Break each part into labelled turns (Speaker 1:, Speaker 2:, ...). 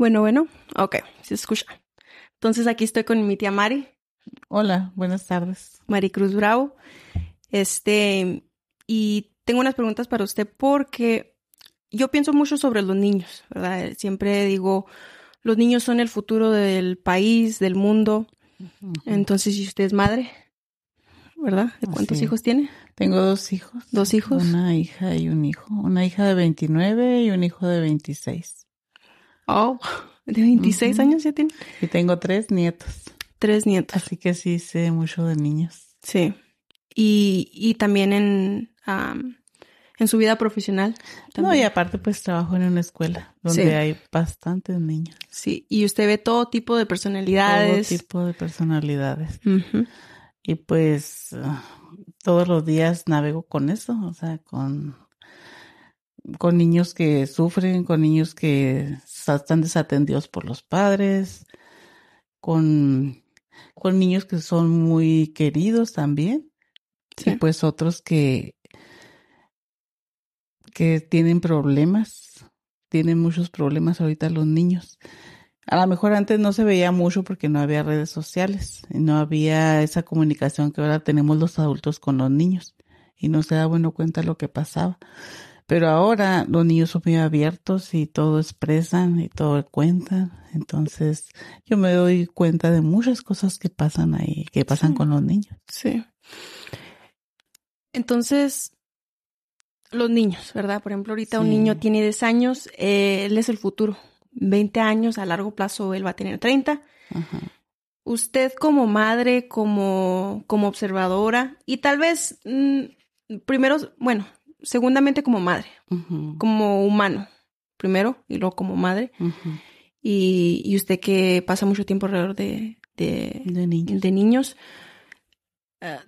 Speaker 1: Bueno, bueno, ok, se escucha. Entonces aquí estoy con mi tía Mari.
Speaker 2: Hola, buenas tardes.
Speaker 1: Maricruz Bravo. Este, y tengo unas preguntas para usted porque yo pienso mucho sobre los niños, ¿verdad? Siempre digo, los niños son el futuro del país, del mundo. Entonces, si usted es madre, ¿verdad? ¿De cuántos hijos tiene?
Speaker 2: Tengo dos hijos.
Speaker 1: ¿Dos hijos?
Speaker 2: Una hija y un hijo. Una hija de 29 y un hijo de 26.
Speaker 1: Oh, de 26 años ya tiene.
Speaker 2: Y tengo tres nietos.
Speaker 1: Tres nietos.
Speaker 2: Así que sí sé mucho de niños.
Speaker 1: Sí. Y, y también en, en su vida profesional.
Speaker 2: No, y aparte pues trabajo en una escuela donde hay bastantes niños.
Speaker 1: Sí, y usted ve todo tipo de personalidades.
Speaker 2: Todo tipo de personalidades. Y pues todos los días navego con eso, o sea, con, con niños que sufren, con niños que están desatendidos por los padres, con, con niños que son muy queridos también, y pues otros que, que tienen problemas, tienen muchos problemas ahorita los niños. A lo mejor antes no se veía mucho porque no había redes sociales y no había esa comunicación que ahora tenemos los adultos con los niños y no se da bueno cuenta lo que pasaba. Pero ahora los niños son muy abiertos y todo expresan y todo cuentan. Entonces yo me doy cuenta de muchas cosas que pasan ahí, que pasan con los niños.
Speaker 1: Sí. Entonces, los niños, ¿verdad? Por ejemplo, ahorita un niño tiene 10 años, él es el futuro 20 años, a largo plazo él va a tener 30. Usted como madre, como, como observadora y tal vez mm, primero, bueno, segundamente como madre, como humano, primero y luego como madre. y, y, usted que pasa mucho tiempo alrededor de, de, niños. Ah,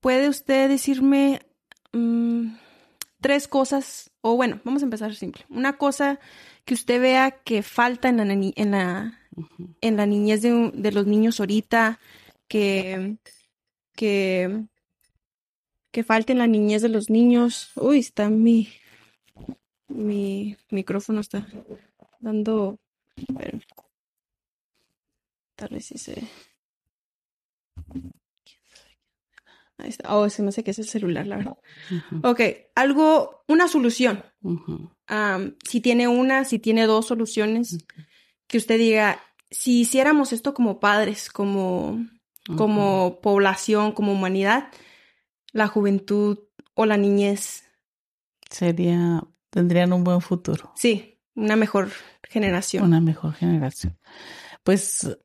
Speaker 1: ¿Puede usted decirme mm, tres cosas? O bueno, vamos a empezar simple. Una cosa que usted vea que falta en la, en la, en la niñez de, los niños ahorita, que, que, que falte en la niñez de los niños. Uy, está mi, mi micrófono está dando... tal vez sí se... Ahí está. Oh, se me hace que es el celular, la verdad. Ok, algo, una solución si tiene una, si tiene dos soluciones, que usted diga, si hiciéramos esto como padres, como, como población, como humanidad, la juventud o la niñez.
Speaker 2: Sería, tendrían un buen futuro.
Speaker 1: Sí, una mejor generación.
Speaker 2: Una mejor generación. Pues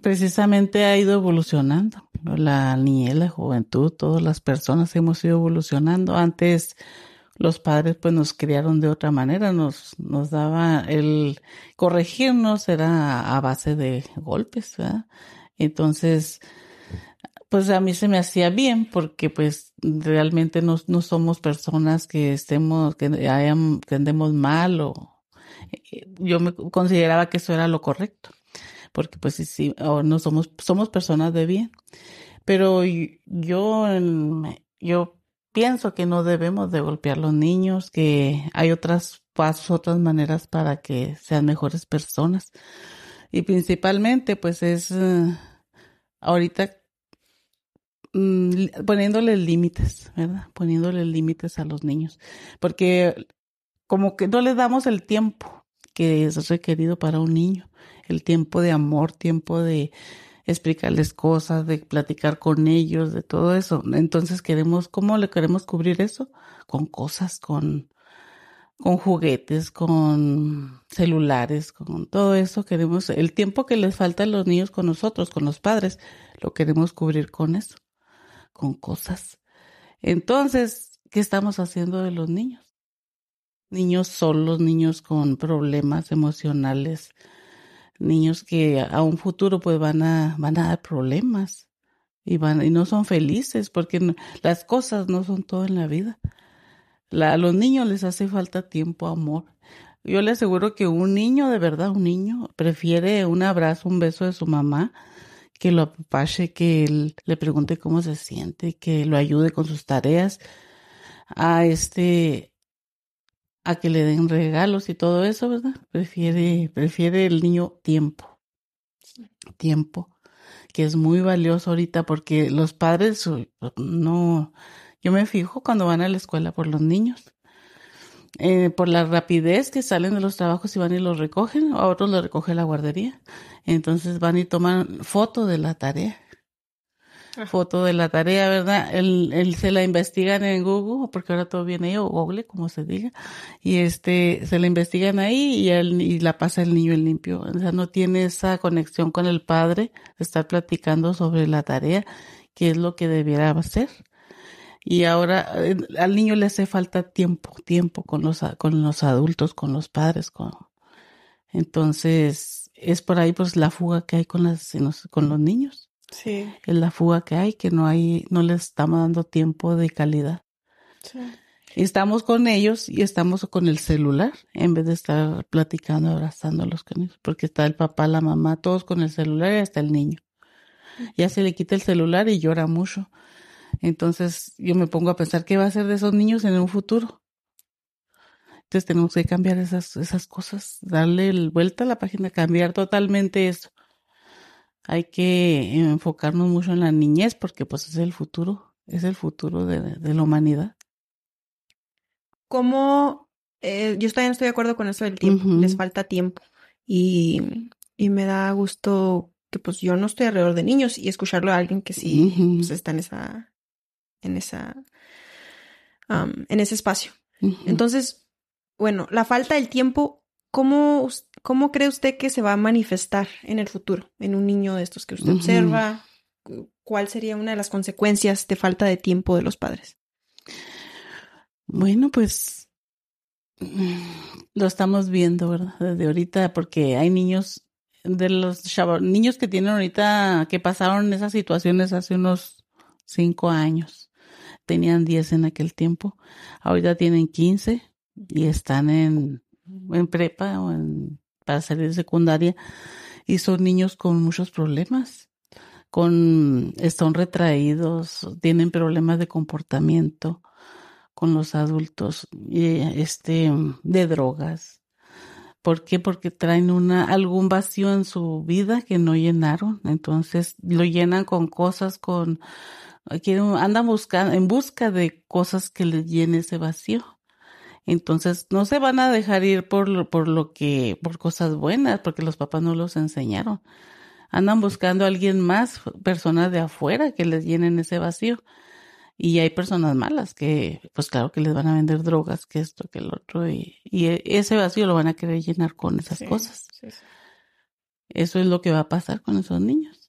Speaker 2: precisamente ha ido evolucionando. La niñez, la juventud, todas las personas hemos ido evolucionando. Antes los padres pues nos criaron de otra manera, nos, nos daba el corregirnos era a base de golpes, ¿verdad? Entonces, pues a mí se me hacía bien porque pues realmente no, no somos personas que estemos, que, hayan, que andemos mal o eh, yo me consideraba que eso era lo correcto porque pues sí, sí no somos, somos personas de bien. Pero yo, yo pienso que no debemos de golpear a los niños, que hay otras pasos, otras maneras para que sean mejores personas. Y principalmente, pues es uh, ahorita mm, poniéndole límites, ¿verdad? Poniéndole límites a los niños. Porque como que no les damos el tiempo que es requerido para un niño, el tiempo de amor, tiempo de, explicarles cosas, de platicar con ellos, de todo eso. Entonces queremos, ¿cómo le queremos cubrir eso? Con cosas, con, con juguetes, con celulares, con todo eso. Queremos, el tiempo que les falta a los niños con nosotros, con los padres, lo queremos cubrir con eso, con cosas. Entonces, ¿qué estamos haciendo de los niños? Niños solos, niños con problemas emocionales, niños que a un futuro pues van a, van a dar problemas y van, y no son felices porque las cosas no son todo en la vida. a los niños les hace falta tiempo, amor. Yo le aseguro que un niño, de verdad, un niño, prefiere un abrazo, un beso de su mamá, que lo apapache, que le pregunte cómo se siente, que lo ayude con sus tareas, a este, a que le den regalos y todo eso, ¿verdad? Prefiere, prefiere el niño tiempo. Tiempo, que es muy valioso ahorita porque los padres no, yo me fijo cuando van a la escuela por los niños. Eh, por la rapidez que salen de los trabajos y van y los recogen, a otros los recoge la guardería. Entonces van y toman foto de la tarea foto de la tarea, ¿verdad? Él, se la investigan en Google, porque ahora todo viene ahí, o Google, como se diga, y este, se la investigan ahí y, la pasa el niño en limpio. O sea, no tiene esa conexión con el padre de estar platicando sobre la tarea, que es lo que debiera hacer. Y ahora eh, al niño le hace falta tiempo, tiempo con los, con los adultos, con los padres, con, entonces es por ahí pues la fuga que hay con las, con los niños.
Speaker 1: Sí.
Speaker 2: Es la fuga que hay, que no hay, no les estamos dando tiempo de calidad. Sí. Estamos con ellos y estamos con el celular en vez de estar platicando, abrazándolos con ellos, porque está el papá, la mamá, todos con el celular y hasta el niño. Ya se le quita el celular y llora mucho. Entonces yo me pongo a pensar qué va a hacer de esos niños en un futuro. Entonces tenemos que cambiar esas, esas cosas, darle vuelta a la página, cambiar totalmente eso hay que enfocarnos mucho en la niñez porque pues es el futuro, es el futuro de, la humanidad.
Speaker 1: ¿Cómo? Eh, yo también estoy de acuerdo con eso del tiempo, les falta tiempo y, y, me da gusto que pues yo no estoy alrededor de niños y escucharlo a alguien que sí pues, está en esa, en esa, en ese espacio. Entonces, bueno, la falta del tiempo ¿Cómo, ¿Cómo cree usted que se va a manifestar en el futuro en un niño de estos que usted observa? ¿Cuál sería una de las consecuencias de falta de tiempo de los padres?
Speaker 2: Bueno, pues lo estamos viendo, ¿verdad? Desde ahorita, porque hay niños de los niños que tienen ahorita, que pasaron esas situaciones hace unos cinco años. Tenían diez en aquel tiempo. Ahorita tienen quince y están en en prepa o en, para salir de secundaria y son niños con muchos problemas, con, están retraídos, tienen problemas de comportamiento con los adultos, este, de drogas. ¿Por qué? Porque traen una, algún vacío en su vida que no llenaron. Entonces lo llenan con cosas, con, andan buscando, en busca de cosas que les llene ese vacío. Entonces, no se van a dejar ir por lo, por lo que, por cosas buenas, porque los papás no los enseñaron. Andan buscando a alguien más, personas de afuera que les llenen ese vacío. Y hay personas malas que, pues claro que les van a vender drogas, que esto, que el otro, y, y e, ese vacío lo van a querer llenar con esas cosas. Eso es lo que va a pasar con esos niños.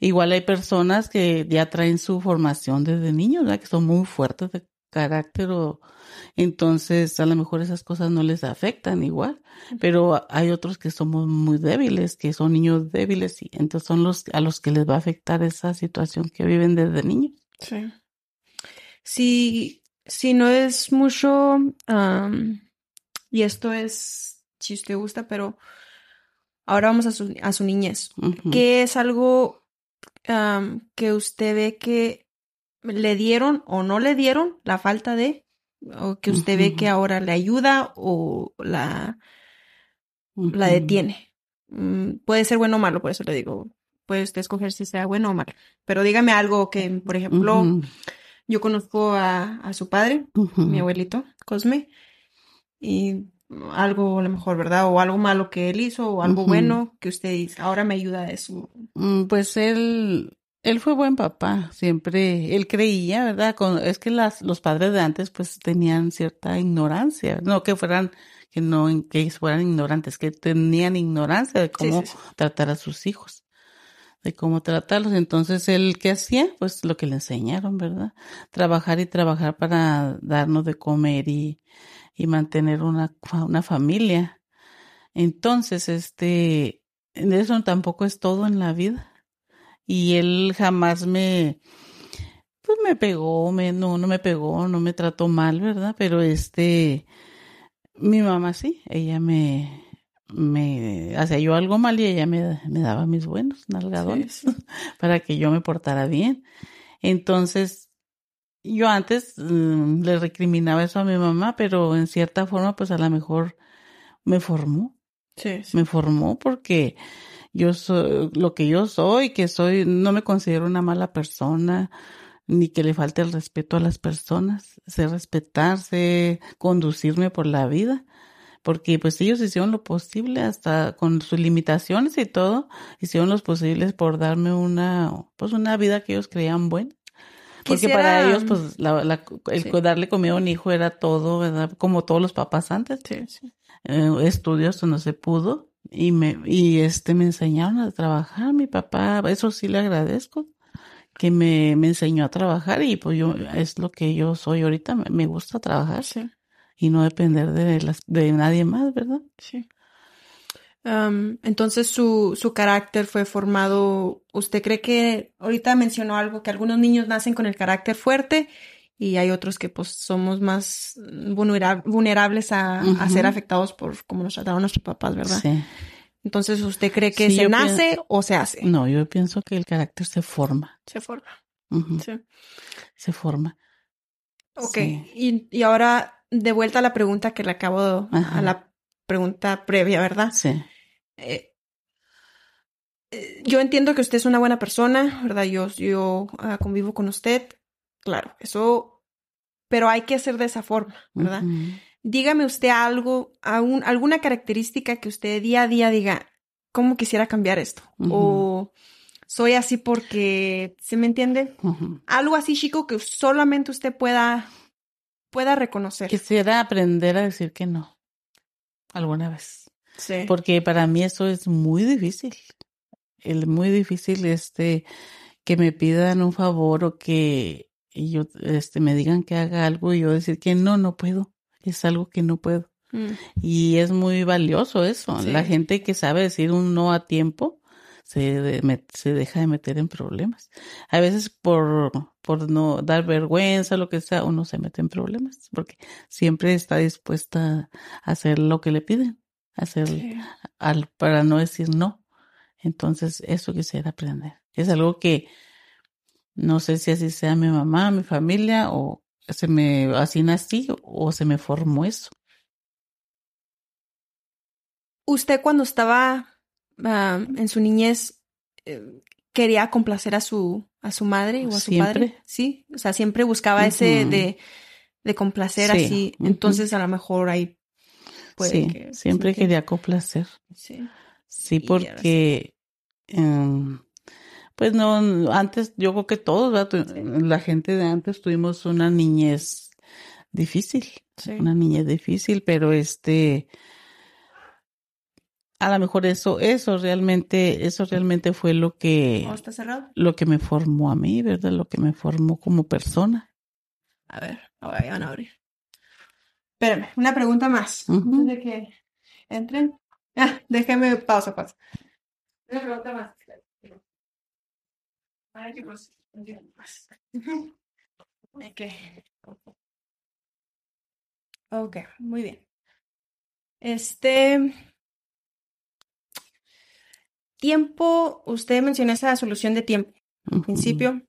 Speaker 2: Igual hay personas que ya traen su formación desde niños, ¿verdad? que son muy fuertes de carácter o entonces a lo mejor esas cosas no les afectan igual, pero hay otros que somos muy débiles, que son niños débiles y entonces son los a los que les va a afectar esa situación que viven desde niños.
Speaker 1: Sí. Si, si no es mucho, y esto es, si usted gusta, pero ahora vamos a su, a su niñez. ¿Qué es algo que usted ve que le dieron o no le dieron la falta de o que usted ve que ahora le ayuda o la, la detiene. Mm, puede ser bueno o malo, por eso le digo, puede usted escoger si sea bueno o malo. Pero dígame algo que, por ejemplo, yo conozco a, a su padre, mi abuelito, Cosme, y algo a lo mejor, ¿verdad? O algo malo que él hizo o algo bueno que usted dice, ahora me ayuda a eso.
Speaker 2: Mm, pues él él fue buen papá, siempre, él creía, ¿verdad? es que las, los padres de antes pues tenían cierta ignorancia, no que fueran, que no, que fueran ignorantes, que tenían ignorancia de cómo tratar a sus hijos, de cómo tratarlos. Entonces, él, ¿qué hacía? Pues lo que le enseñaron, ¿verdad? Trabajar y trabajar para darnos de comer y, y mantener una, una familia. Entonces, este, eso tampoco es todo en la vida y él jamás me, pues me pegó, me, no, no me pegó, no me trató mal, ¿verdad? Pero este, mi mamá sí, ella me, me hacía yo algo mal y ella me, me daba mis buenos nalgadones para que yo me portara bien. Entonces, yo antes mm, le recriminaba eso a mi mamá, pero en cierta forma, pues a lo mejor me formó.
Speaker 1: Sí,
Speaker 2: Me formó porque yo soy lo que yo soy, que soy, no me considero una mala persona, ni que le falte el respeto a las personas. Sé respetar, sé conducirme por la vida. Porque pues ellos hicieron lo posible hasta con sus limitaciones y todo, hicieron lo posibles por darme una, pues una vida que ellos creían buena. Porque para ellos, pues, la, la, el darle comida a un hijo era todo, ¿verdad? Como todos los papás antes.
Speaker 1: Sí, sí.
Speaker 2: Eh, estudios no se pudo y me, y este, me enseñaron a trabajar, mi papá, eso sí le agradezco, que me, me enseñó a trabajar y pues yo, es lo que yo soy ahorita, me, me gusta trabajar.
Speaker 1: Sí.
Speaker 2: Y no depender de las, de nadie más, ¿verdad?
Speaker 1: Sí. Um, entonces su, su carácter fue formado. ¿Usted cree que ahorita mencionó algo que algunos niños nacen con el carácter fuerte y hay otros que pues somos más vulnerables a, uh -huh. a ser afectados por cómo nos trataron nuestros papás, ¿verdad?
Speaker 2: Sí.
Speaker 1: Entonces, ¿usted cree que sí, se nace o se hace?
Speaker 2: No, yo pienso que el carácter se forma.
Speaker 1: Se forma.
Speaker 2: Uh -huh.
Speaker 1: Sí.
Speaker 2: Se forma.
Speaker 1: Ok. Sí. Y, y ahora, de vuelta a la pregunta que le acabo, Ajá. a la pregunta previa, ¿verdad?
Speaker 2: Sí.
Speaker 1: Eh, eh, yo entiendo que usted es una buena persona, ¿verdad? Yo, yo uh, convivo con usted. Claro, eso, pero hay que hacer de esa forma, ¿verdad? Uh -huh. Dígame usted algo, algún, alguna característica que usted día a día diga, ¿cómo quisiera cambiar esto? Uh -huh. O soy así porque, ¿se me entiende?
Speaker 2: -huh.
Speaker 1: Algo así, chico, que solamente usted pueda, pueda reconocer.
Speaker 2: Quisiera aprender a decir que no, alguna vez.
Speaker 1: Sí.
Speaker 2: Porque para mí eso es muy difícil. Es muy difícil este que me pidan un favor o que yo este me digan que haga algo y yo decir que no, no puedo. Es algo que no puedo.
Speaker 1: Mm.
Speaker 2: Y es muy valioso eso.
Speaker 1: Sí.
Speaker 2: La gente que sabe decir un no a tiempo se, de, se deja de meter en problemas. A veces por, por no dar vergüenza, lo que sea, uno se mete en problemas porque siempre está dispuesta a hacer lo que le piden hacer
Speaker 1: Sí.
Speaker 2: al, para no decir no. Entonces, eso quisiera aprender. Es algo que no sé si así sea mi mamá, mi familia, o se me, así nací, o se me formó eso.
Speaker 1: Usted cuando estaba ah, en su niñez, eh, quería complacer a su, a su madre o a su
Speaker 2: Siempre.
Speaker 1: padre, sí, o sea, siempre buscaba ese de, de complacer
Speaker 2: Sí,
Speaker 1: así. Entonces, a lo mejor ahí puede
Speaker 2: sí,
Speaker 1: que
Speaker 2: siempre
Speaker 1: que-
Speaker 2: quería complacer.
Speaker 1: Sí.
Speaker 2: Sí, porque, em, pues no, antes, yo creo que todos,
Speaker 1: Sí.
Speaker 2: la gente de antes tuvimos una niñez difícil,
Speaker 1: Sí.
Speaker 2: una niñez difícil, pero este, a lo mejor eso, eso realmente, eso realmente fue lo que, lo que me formó a mí, ¿verdad? Lo que me formó como persona.
Speaker 1: A ver, ahora ya van a abrir. Espérame, una pregunta más. Antes de que entren. Ah, déjeme pausa, pausa. Una pregunta más. Ujú. Ok. Muy bien. Este. Tiempo, usted mencionó esa solución de tiempo al
Speaker 2: Ujú.
Speaker 1: principio.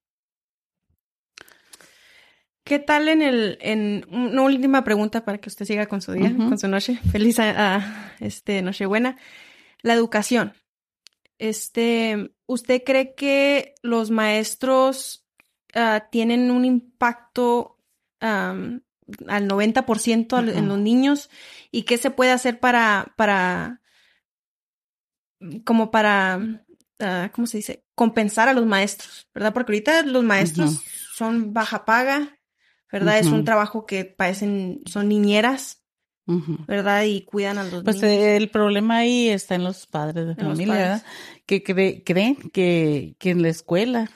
Speaker 1: ¿Qué tal en el, en una última pregunta para que usted siga con su día, con su noche? Feliz a, este Nochebuena. La educación. Este, ¿usted cree que los maestros ah, tienen un impacto al 90% al- en los niños? ¿Y qué se puede hacer para, para, como para, ah, ¿cómo se dice? Compensar a los maestros, ¿verdad? Porque ahorita los maestros son baja paga, ¿verdad? Es un trabajo que parecen, son niñeras. ¿verdad? Y cuidan a los
Speaker 2: Pues
Speaker 1: niños.
Speaker 2: eh, el problema ahí está en los padres de
Speaker 1: En
Speaker 2: familia. ¿verdad? que cre- creen que, que en la escuela,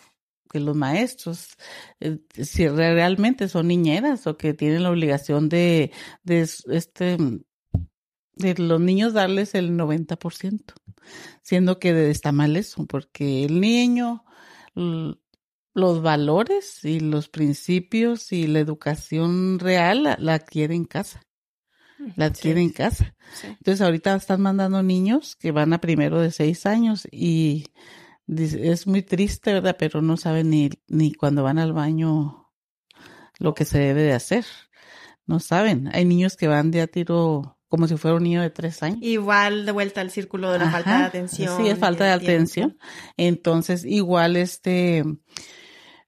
Speaker 2: que los maestros, eh, si re- realmente son niñeras o que tienen la obligación de, de este, de los niños darles el 90%, siendo que está mal eso, porque el niño, los valores y los principios y la educación real la, la adquiere en casa, la adquiere
Speaker 1: Sí,
Speaker 2: en casa.
Speaker 1: sí.
Speaker 2: Entonces ahorita están mandando niños que van a primero de seis años y es muy triste, ¿verdad? Pero no saben ni, ni cuando van al baño lo que se debe de hacer. No saben. Hay niños que van de a tiro como si fuera un niño de tres años.
Speaker 1: Igual de vuelta al círculo de la falta de atención.
Speaker 2: Sí, es falta de atención. Entonces, igual este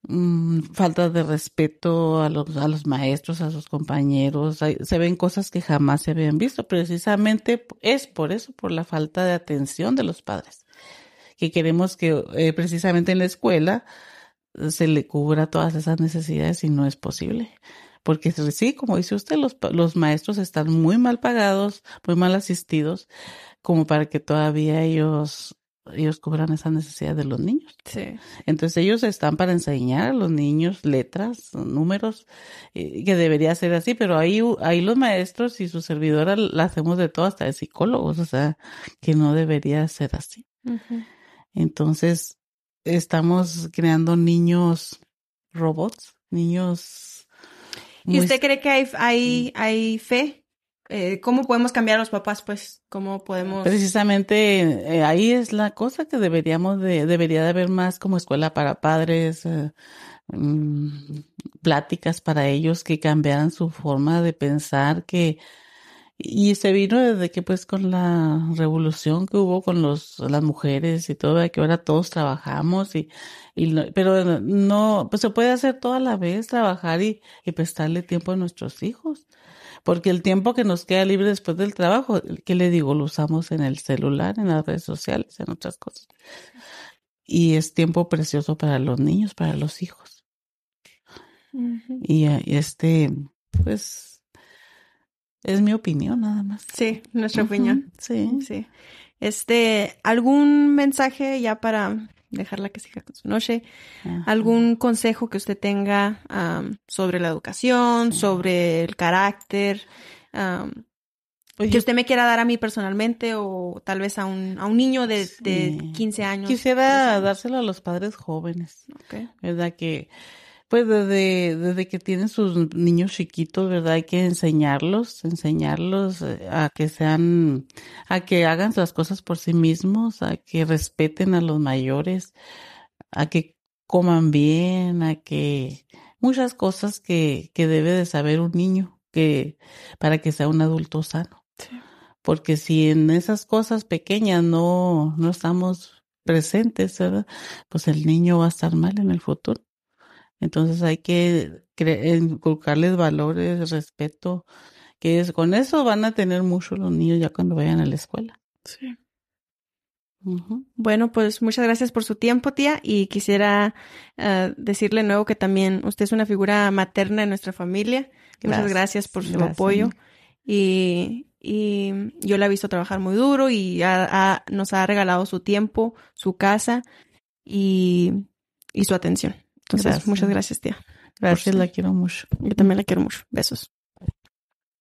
Speaker 2: mm, falta de respeto a los, a los maestros, a sus compañeros. se ven cosas que jamás se habían visto. Precisamente es por eso, por la falta de atención de los padres. Que queremos que eh, precisamente en la escuela se le cubra todas esas necesidades y no es posible. Porque sí, como dice usted, los, los maestros están muy mal pagados, muy mal asistidos, como para que todavía ellos ellos cubran esa necesidad de los niños.
Speaker 1: Sí.
Speaker 2: Entonces ellos están para enseñar a los niños letras, números, eh, que debería ser así, pero ahí, ahí los maestros y su servidora la hacemos de todo, hasta de psicólogos, o sea, que no debería ser así. Entonces, estamos creando niños robots, niños.
Speaker 1: ¿Y usted cree que hay, hay, mm. hay fe? Eh, ¿Cómo podemos cambiar a los papás, pues? ¿Cómo podemos...?
Speaker 2: Precisamente eh, ahí es la cosa que deberíamos de, debería de haber más como escuela para padres, eh, mm, pláticas para ellos que cambiaran su forma de pensar, que y se vino desde que pues con la revolución que hubo con los, las mujeres y todo, que ahora todos trabajamos y, y pero no, pues se puede hacer toda la vez, trabajar y, y prestarle tiempo a nuestros hijos. Porque el tiempo que nos queda libre después del trabajo, ¿qué le digo? Lo usamos en el celular, en las redes sociales, en otras cosas. Y es tiempo precioso para los niños, para los hijos. Y este, pues, es mi opinión, nada más.
Speaker 1: Sí, nuestra opinión.
Speaker 2: Sí.
Speaker 1: Sí. Este, ¿algún mensaje ya para dejarla que siga con su noche? ¿Algún consejo que usted tenga sobre la educación, sobre el carácter? Que usted me quiera dar a mí personalmente o tal vez a un, a un niño de, de 15 años.
Speaker 2: Quisiera dárselo a los padres jóvenes. Okay. ¿Verdad? Que pues desde, desde que tienen sus niños chiquitos, ¿verdad? Hay que enseñarlos, enseñarlos eh, a que sean, a que hagan las cosas por sí mismos, a que respeten a los mayores, a que coman bien, a que muchas cosas que, que debe de saber un niño que para que sea un adulto sano. Porque si en esas cosas pequeñas no, no estamos presentes, ¿verdad? Pues el niño va a estar mal en el futuro. Entonces hay que inculcarles valores, respeto, que es, con eso van a tener mucho los niños ya cuando vayan a la escuela.
Speaker 1: Sí. Bueno, pues muchas gracias por su tiempo, tía, y quisiera uh, decirle nuevo que también usted es una figura materna en nuestra familia. Muchas gracias por su apoyo. Y, y, yo la he visto trabajar muy duro y nos ha regalado su tiempo, su casa y, y su atención. Entonces, muchas gracias, tía.
Speaker 2: Gracias, la quiero mucho.
Speaker 1: Yo también la quiero mucho. Besos.